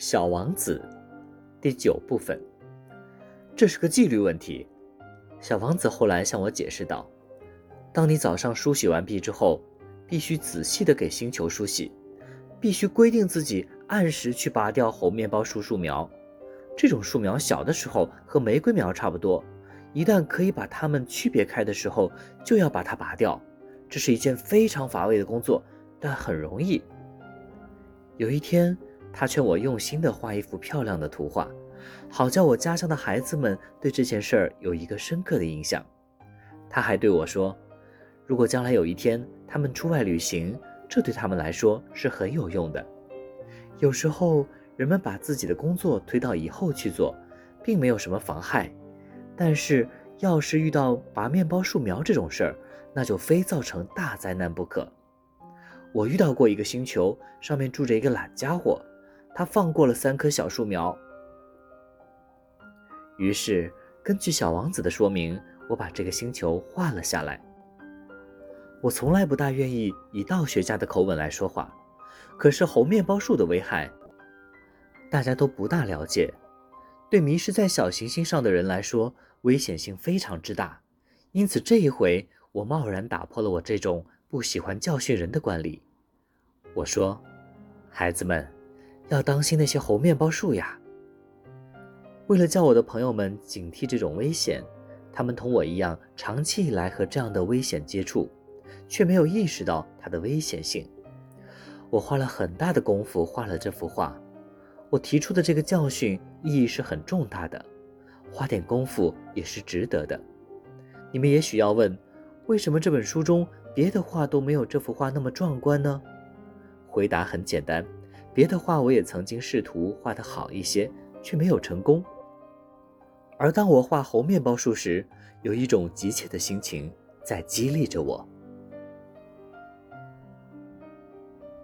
小王子，第九部分。这是个纪律问题。小王子后来向我解释道：“当你早上梳洗完毕之后，必须仔细的给星球梳洗，必须规定自己按时去拔掉猴面包树树苗。这种树苗小的时候和玫瑰苗差不多，一旦可以把它们区别开的时候，就要把它拔掉。这是一件非常乏味的工作，但很容易。”有一天。他劝我用心地画一幅漂亮的图画，好叫我家乡的孩子们对这件事儿有一个深刻的印象。他还对我说：“如果将来有一天他们出外旅行，这对他们来说是很有用的。有时候人们把自己的工作推到以后去做，并没有什么妨害。但是要是遇到拔面包树苗这种事儿，那就非造成大灾难不可。我遇到过一个星球，上面住着一个懒家伙。”他放过了三棵小树苗，于是根据小王子的说明，我把这个星球画了下来。我从来不大愿意以道学家的口吻来说话，可是猴面包树的危害，大家都不大了解。对迷失在小行星上的人来说，危险性非常之大。因此这一回，我贸然打破了我这种不喜欢教训人的惯例。我说：“孩子们。”要当心那些猴面包树呀！为了叫我的朋友们警惕这种危险，他们同我一样，长期以来和这样的危险接触，却没有意识到它的危险性。我花了很大的功夫画了这幅画。我提出的这个教训意义是很重大的，花点功夫也是值得的。你们也许要问，为什么这本书中别的画都没有这幅画那么壮观呢？回答很简单。别的画我也曾经试图画得好一些，却没有成功。而当我画猴面包树时，有一种急切的心情在激励着我。